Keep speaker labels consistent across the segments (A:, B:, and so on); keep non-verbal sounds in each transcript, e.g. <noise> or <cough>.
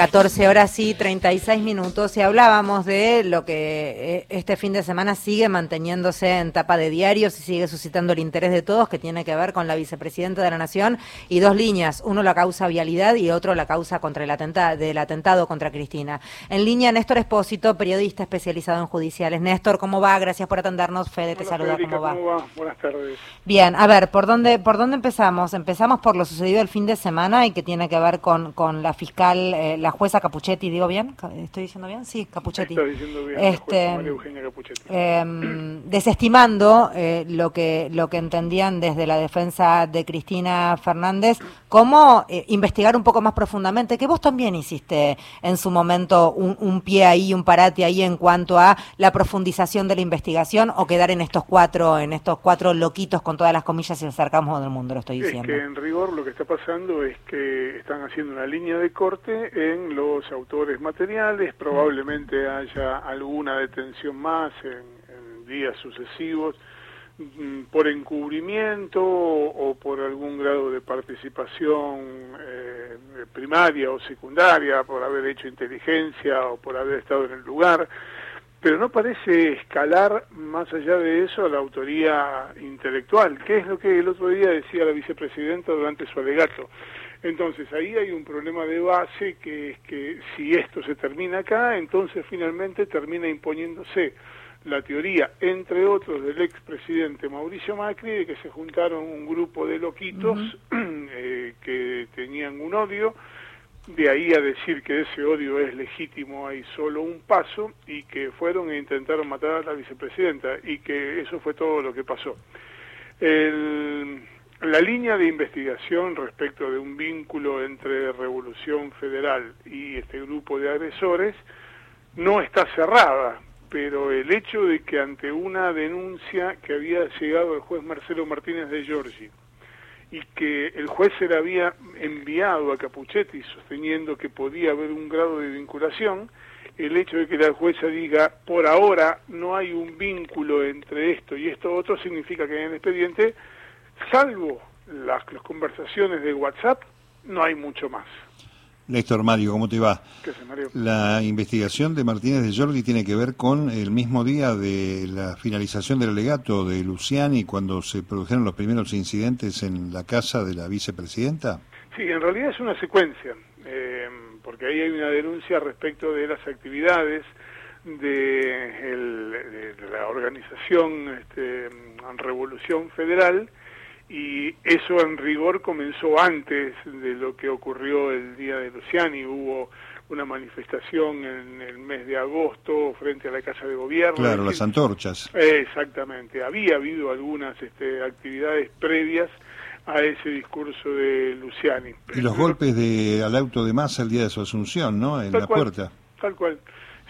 A: 14 horas y 36 minutos y hablábamos de lo que eh, este fin de semana sigue manteniéndose en tapa de diarios y sigue suscitando el interés de todos, que tiene que ver con la vicepresidenta de la Nación y dos líneas, uno la causa vialidad y otro la causa contra el atentado, del atentado contra Cristina. En línea, Néstor Espósito, periodista especializado en judiciales. Néstor, ¿cómo va? Gracias por atendernos. Fede, te saluda. ¿Cómo va?
B: Buenas tardes.
A: Bien, a ver, ¿por dónde, ¿por dónde empezamos? Empezamos por lo sucedido el fin de semana y que tiene que ver con, con la fiscal... Eh, la jueza Capuchetti, ¿digo bien? ¿Estoy diciendo bien? Sí, Capuchetti.
B: Estoy diciendo bien,
A: este, Eugenia Capuchetti. Em, desestimando eh, lo, que, lo que entendían desde la defensa de Cristina Fernández, cómo eh, investigar un poco más profundamente, que vos también hiciste en su momento un, un pie ahí, un parate ahí en cuanto a la profundización de la investigación o quedar en estos cuatro, en estos cuatro loquitos con todas las comillas y el sarcasmo del mundo, lo estoy diciendo.
B: Es que en rigor lo que está pasando es que están haciendo una línea de corte los autores materiales, probablemente haya alguna detención más en, días sucesivos mm, por encubrimiento o, por algún grado de participación eh, primaria o secundaria, por haber hecho inteligencia o por haber estado en el lugar, pero no parece escalar más allá de eso a la autoría intelectual, que es lo que el otro día decía la vicepresidenta durante su alegato. Entonces ahí hay un problema de base que es que si esto se termina acá, entonces finalmente termina imponiéndose la teoría, entre otros, del expresidente Mauricio Macri, de que se juntaron un grupo de loquitos <clears throat> eh, que tenían un odio, de ahí a decir que ese odio es legítimo hay solo un paso, y que fueron e intentaron matar a la vicepresidenta, y que eso fue todo lo que pasó. El, la línea de investigación respecto de un vínculo entre Revolución Federal y este grupo de agresores no está cerrada, pero el hecho de que ante una denuncia que había llegado al juez Marcelo Martínez de Giorgi y que el juez se la había enviado a Capuchetti sosteniendo que podía haber un grado de vinculación, el hecho de que la jueza diga por ahora no hay un vínculo entre esto y esto otro significa que en el expediente salvo las, conversaciones de WhatsApp, no hay mucho más.
C: Néstor Mario, ¿cómo te va?
B: ¿Qué Mario?
C: La investigación de Martínez de Jordi tiene que ver con el mismo día de la finalización del alegato de Luciani cuando se produjeron los primeros incidentes en la casa de la vicepresidenta.
B: Sí, en realidad es una secuencia, eh, porque ahí hay una denuncia respecto de las actividades de, la organización este, Revolución Federal y eso en rigor comenzó antes de lo que ocurrió el día de Luciani. Hubo una manifestación en el mes de agosto frente a la Casa de Gobierno.
C: Claro, las antorchas.
B: Exactamente. Había habido algunas este, actividades previas a ese discurso de Luciani.
C: Y los golpes de, al auto de masa el día de su asunción, ¿no? En la puerta.
B: Tal cual.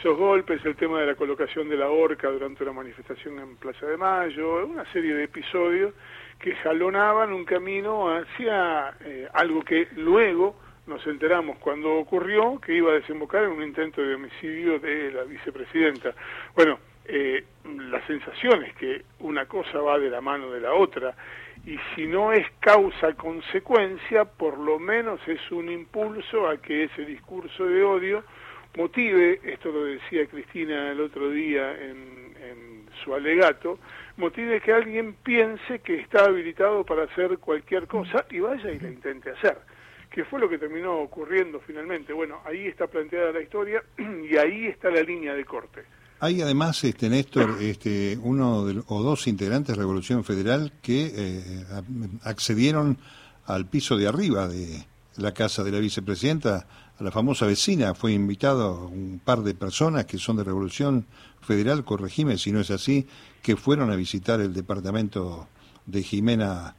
B: Esos golpes, el tema de la colocación de la horca durante una manifestación en Plaza de Mayo, una serie de episodios que jalonaban un camino hacia eh, algo que luego nos enteramos cuando ocurrió que iba a desembocar en un intento de homicidio de la vicepresidenta. Bueno, eh, la sensación es que una cosa va de la mano de la otra y si no es causa-consecuencia, por lo menos es un impulso a que ese discurso de odio motive, esto lo decía Cristina el otro día en, en su alegato, motive que alguien piense que está habilitado para hacer cualquier cosa y vaya y la intente hacer, que fue lo que terminó ocurriendo finalmente. Bueno, ahí está planteada la historia <clears throat> y ahí está la línea de corte.
C: Hay además, este Néstor, este, uno o dos integrantes de Revolución Federal que eh, accedieron al piso de arriba de la casa de la vicepresidenta, a la famosa vecina. Fue invitado un par de personas que son de Revolución Federal, corregime si no es así, que fueron a visitar el departamento de Jimena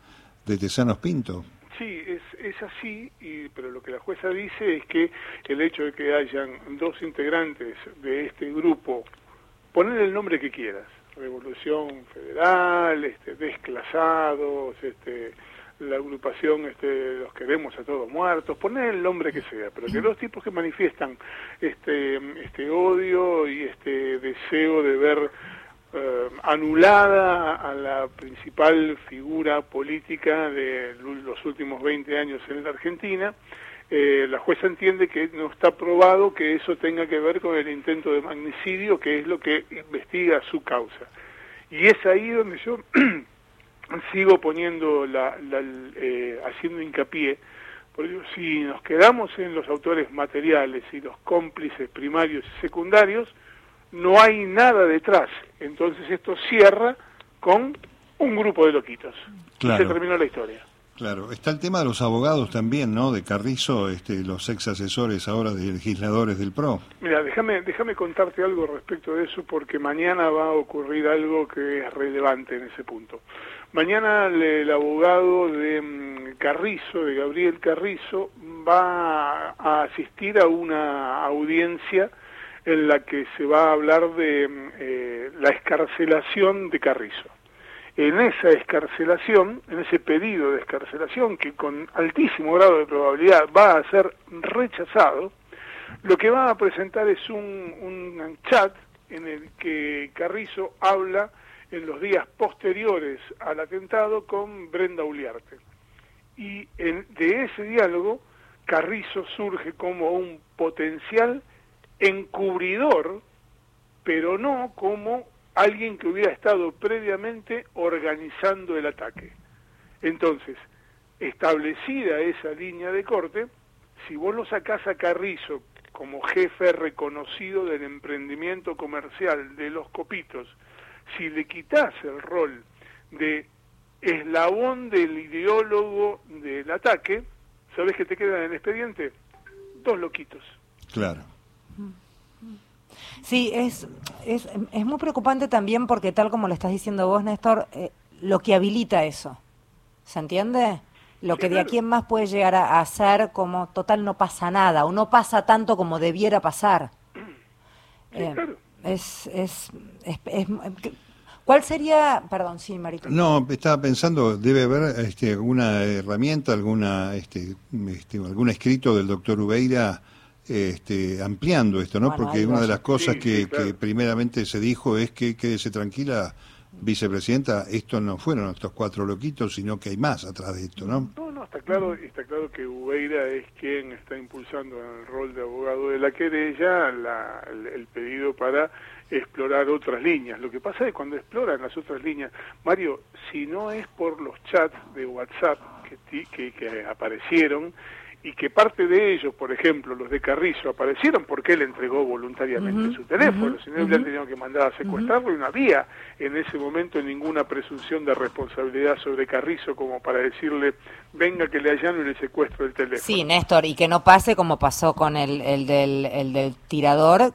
C: de Tesanos Pinto.
B: Sí, es, es así, y, pero lo que la jueza dice es que el hecho de que hayan dos integrantes de este grupo, poner el nombre que quieras, Revolución Federal, este, desclasados, este, la agrupación este, los queremos a todos muertos, poner el nombre que sea, pero que <laughs> los tipos que manifiestan este, este odio y este deseo de ver eh, anulada a la principal figura política de los últimos 20 años en la Argentina. Eh, la jueza entiende que no está probado que eso tenga que ver con el intento de magnicidio, que es lo que investiga su causa. Y es ahí donde yo <clears throat> sigo poniendo, la, eh, haciendo hincapié, porque si nos quedamos en los autores materiales y los cómplices primarios y secundarios, no hay nada detrás. Entonces esto cierra con un grupo de loquitos. Y se terminó la historia.
C: Claro, está el tema de los abogados también, ¿no? De Carrizo, este, los ex asesores ahora de legisladores del PRO.
B: Mira, déjame, déjame contarte algo respecto de eso porque mañana va a ocurrir algo que es relevante en ese punto. Mañana el, abogado de mm, Carrizo, de Gabriel Carrizo, va a asistir a una audiencia en la que se va a hablar de mm, eh, la escarcelación de Carrizo. En esa escarcelación, en ese pedido de escarcelación que con altísimo grado de probabilidad va a ser rechazado, lo que va a presentar es un, un chat en el que Carrizo habla en los días posteriores al atentado con Brenda Uliarte. Y en, de ese diálogo, Carrizo surge como un potencial encubridor, pero no como alguien que hubiera estado previamente organizando el ataque. Entonces, establecida esa línea de corte, si vos lo sacás a Carrizo como jefe reconocido del emprendimiento comercial de los copitos, si le quitas el rol de eslabón del ideólogo del ataque, ¿sabés qué te queda en el expediente? Dos loquitos.
C: Claro.
A: Sí, es, es, es muy preocupante también porque tal como lo estás diciendo vos, Néstor, eh, lo que habilita eso, ¿se entiende? Lo que de aquí en más puede llegar a, hacer como total no pasa nada, o no pasa tanto como debiera pasar. Eh, es, es, es, ¿Cuál sería, perdón, sí, Marito?
C: No, estaba pensando, debe haber este, alguna herramienta, alguna, este, este, algún escrito del doctor Ubeira este, ampliando esto, ¿no? Porque una de las cosas que, primeramente se dijo es que quédese tranquila, vicepresidenta, esto no fueron estos cuatro loquitos, sino que hay más atrás de esto, ¿no?
B: No, está claro, está claro que Ubeira es quien está impulsando en el rol de abogado de la querella la, el, pedido para explorar otras líneas. Lo que pasa es que cuando exploran las otras líneas, Mario, si no es por los chats de WhatsApp que, que, que aparecieron, y que parte de ellos, por ejemplo, los de Carrizo, aparecieron porque él entregó voluntariamente su teléfono, si no hubieran tenido que mandar a secuestrarlo y no había en ese momento ninguna presunción de responsabilidad sobre Carrizo como para decirle, venga que le allano el secuestro del teléfono.
A: Sí, Néstor, y que no pase como pasó con el, el, del, el del tirador,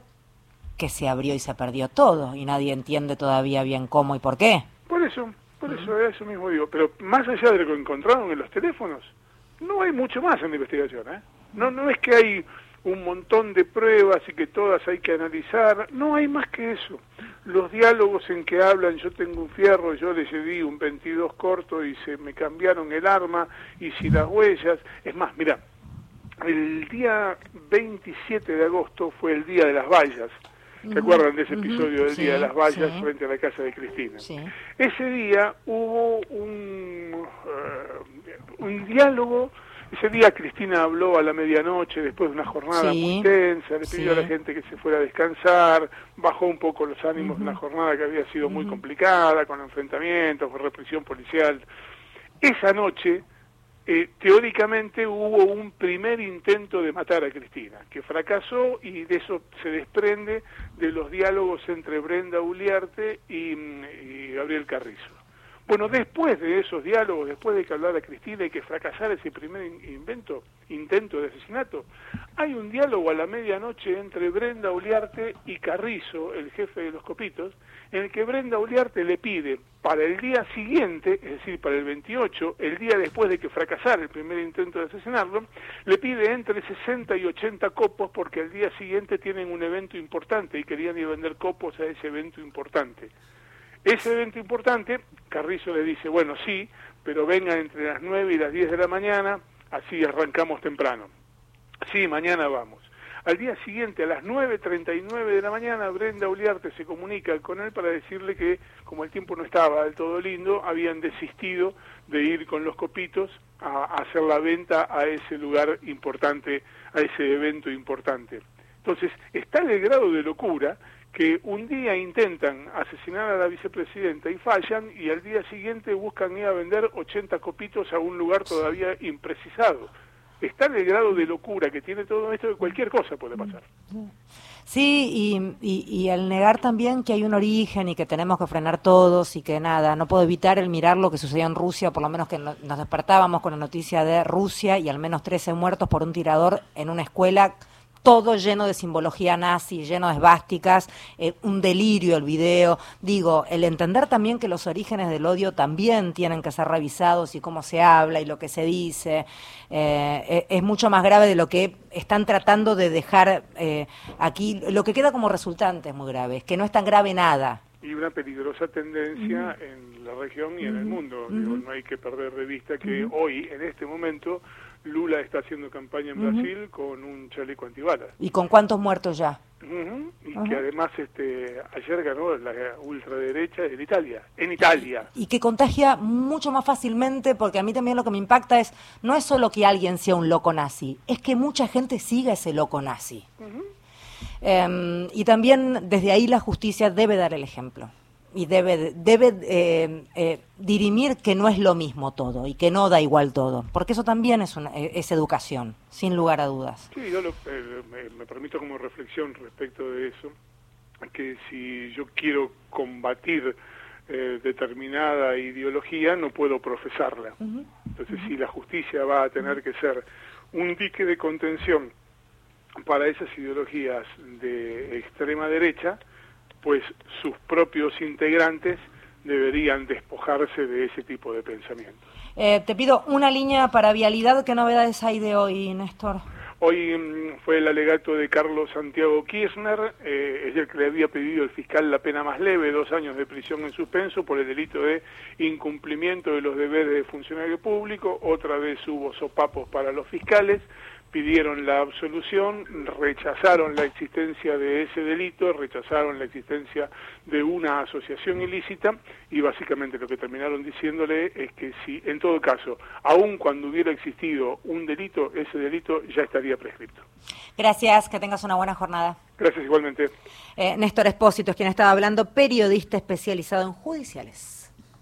A: que se abrió y se perdió todo, y nadie entiende todavía bien cómo y por qué.
B: Por eso, por eso, eso mismo digo, pero más allá de lo que encontraron en los teléfonos, no hay mucho más en la investigación, ¿eh? No, no es que hay un montón de pruebas y que todas hay que analizar, no hay más que eso. Los diálogos en que hablan, yo tengo un fierro, yo le di un 22 corto y se me cambiaron el arma, y si las huellas, es más, mira, el día 27 de agosto fue el día de las vallas, ¿Se acuerdan de ese episodio del Día de las Vallas frente a la casa de Cristina? Ese día hubo un, un diálogo. Ese día Cristina habló a la medianoche después de una jornada muy tensa, le pidió a la gente que se fuera a descansar, bajó un poco los ánimos de una jornada que había sido muy complicada, con enfrentamientos, con represión policial. Esa noche eh, teóricamente hubo un primer intento de matar a Cristina, que fracasó y de eso se desprende de los diálogos entre Brenda Uliarte y, mm, y Gabriel Carrizo. Bueno, después de esos diálogos, después de que hablara Cristina y que fracasara ese primer invento, intento de asesinato, hay un diálogo a la medianoche entre Brenda Uliarte y Carrizo, el jefe de los copitos, en el que Brenda Uliarte le pide para el día siguiente, es decir, para el 28, el día después de que fracasara el primer intento de asesinarlo, le pide entre 60 y 80 copos porque al día siguiente tienen un evento importante y querían ir a vender copos a ese evento importante. Ese evento importante, Carrizo le dice, bueno, sí, pero vengan entre las 9 y las 10 de la mañana, así arrancamos temprano. Sí, mañana vamos. Al día siguiente, a las 9.39 de la mañana, Brenda Uliarte se comunica con él para decirle que, como el tiempo no estaba del todo lindo, habían desistido de ir con los copitos a, hacer la venta a ese lugar importante, a ese evento importante. Entonces, está el grado de locura que un día intentan asesinar a la vicepresidenta y fallan y al día siguiente buscan ir a vender 80 copitos a un lugar todavía imprecisado. Está en el grado de locura que tiene todo esto que cualquier cosa puede pasar.
A: Sí, y, y, al negar también que hay un origen y que tenemos que frenar todos y que nada, no puedo evitar el mirar lo que sucedió en Rusia, por lo menos que nos despertábamos con la noticia de Rusia y al menos 13 muertos por un tirador en una escuela todo lleno de simbología nazi, lleno de esvásticas, eh, un delirio el video. Digo, el entender también que los orígenes del odio también tienen que ser revisados y cómo se habla y lo que se dice, eh, e, es mucho más grave de lo que están tratando de dejar eh, aquí. Lo que queda como resultante es muy grave, es que no es tan grave nada.
B: Y una peligrosa tendencia en la región y en el mundo. no hay que perder de vista que hoy, en este momento, Lula está haciendo campaña en Brasil con un chaleco antibalas.
A: ¿Y con cuántos muertos ya?
B: Y que además este, ayer ganó la ultraderecha en Italia. En Italia.
A: Y que contagia mucho más fácilmente, porque a mí también lo que me impacta es, no es solo que alguien sea un loco nazi, es que mucha gente siga ese loco nazi. Em, y también desde ahí la justicia debe dar el ejemplo y debe, debe eh, eh, dirimir que no es lo mismo todo y que no da igual todo, porque eso también es, una, eh, es educación, sin lugar a dudas.
B: Sí, yo me, permito como reflexión respecto de eso, que si yo quiero combatir determinada ideología, no puedo profesarla. Entonces, si la justicia va a tener que ser un dique de contención para esas ideologías de extrema derecha, pues sus propios integrantes deberían despojarse de ese tipo de pensamiento.
A: Eh, te pido una línea para vialidad. ¿Qué novedades hay de hoy, Néstor?
B: Hoy mm, fue el alegato de Carlos Santiago Kirchner, eh, es el que le había pedido el fiscal la pena más leve, dos años de prisión en suspenso por el delito de incumplimiento de los deberes de funcionario público. Otra vez hubo sopapos para los fiscales pidieron la absolución, rechazaron la existencia de ese delito, rechazaron la existencia de una asociación ilícita y básicamente lo que terminaron diciéndole es que si en todo caso, aun cuando hubiera existido un delito, ese delito ya estaría prescripto.
A: Gracias, que tengas una buena jornada.
B: Gracias igualmente.
A: Eh, Néstor Espósito es quien estaba hablando, periodista especializado en judiciales.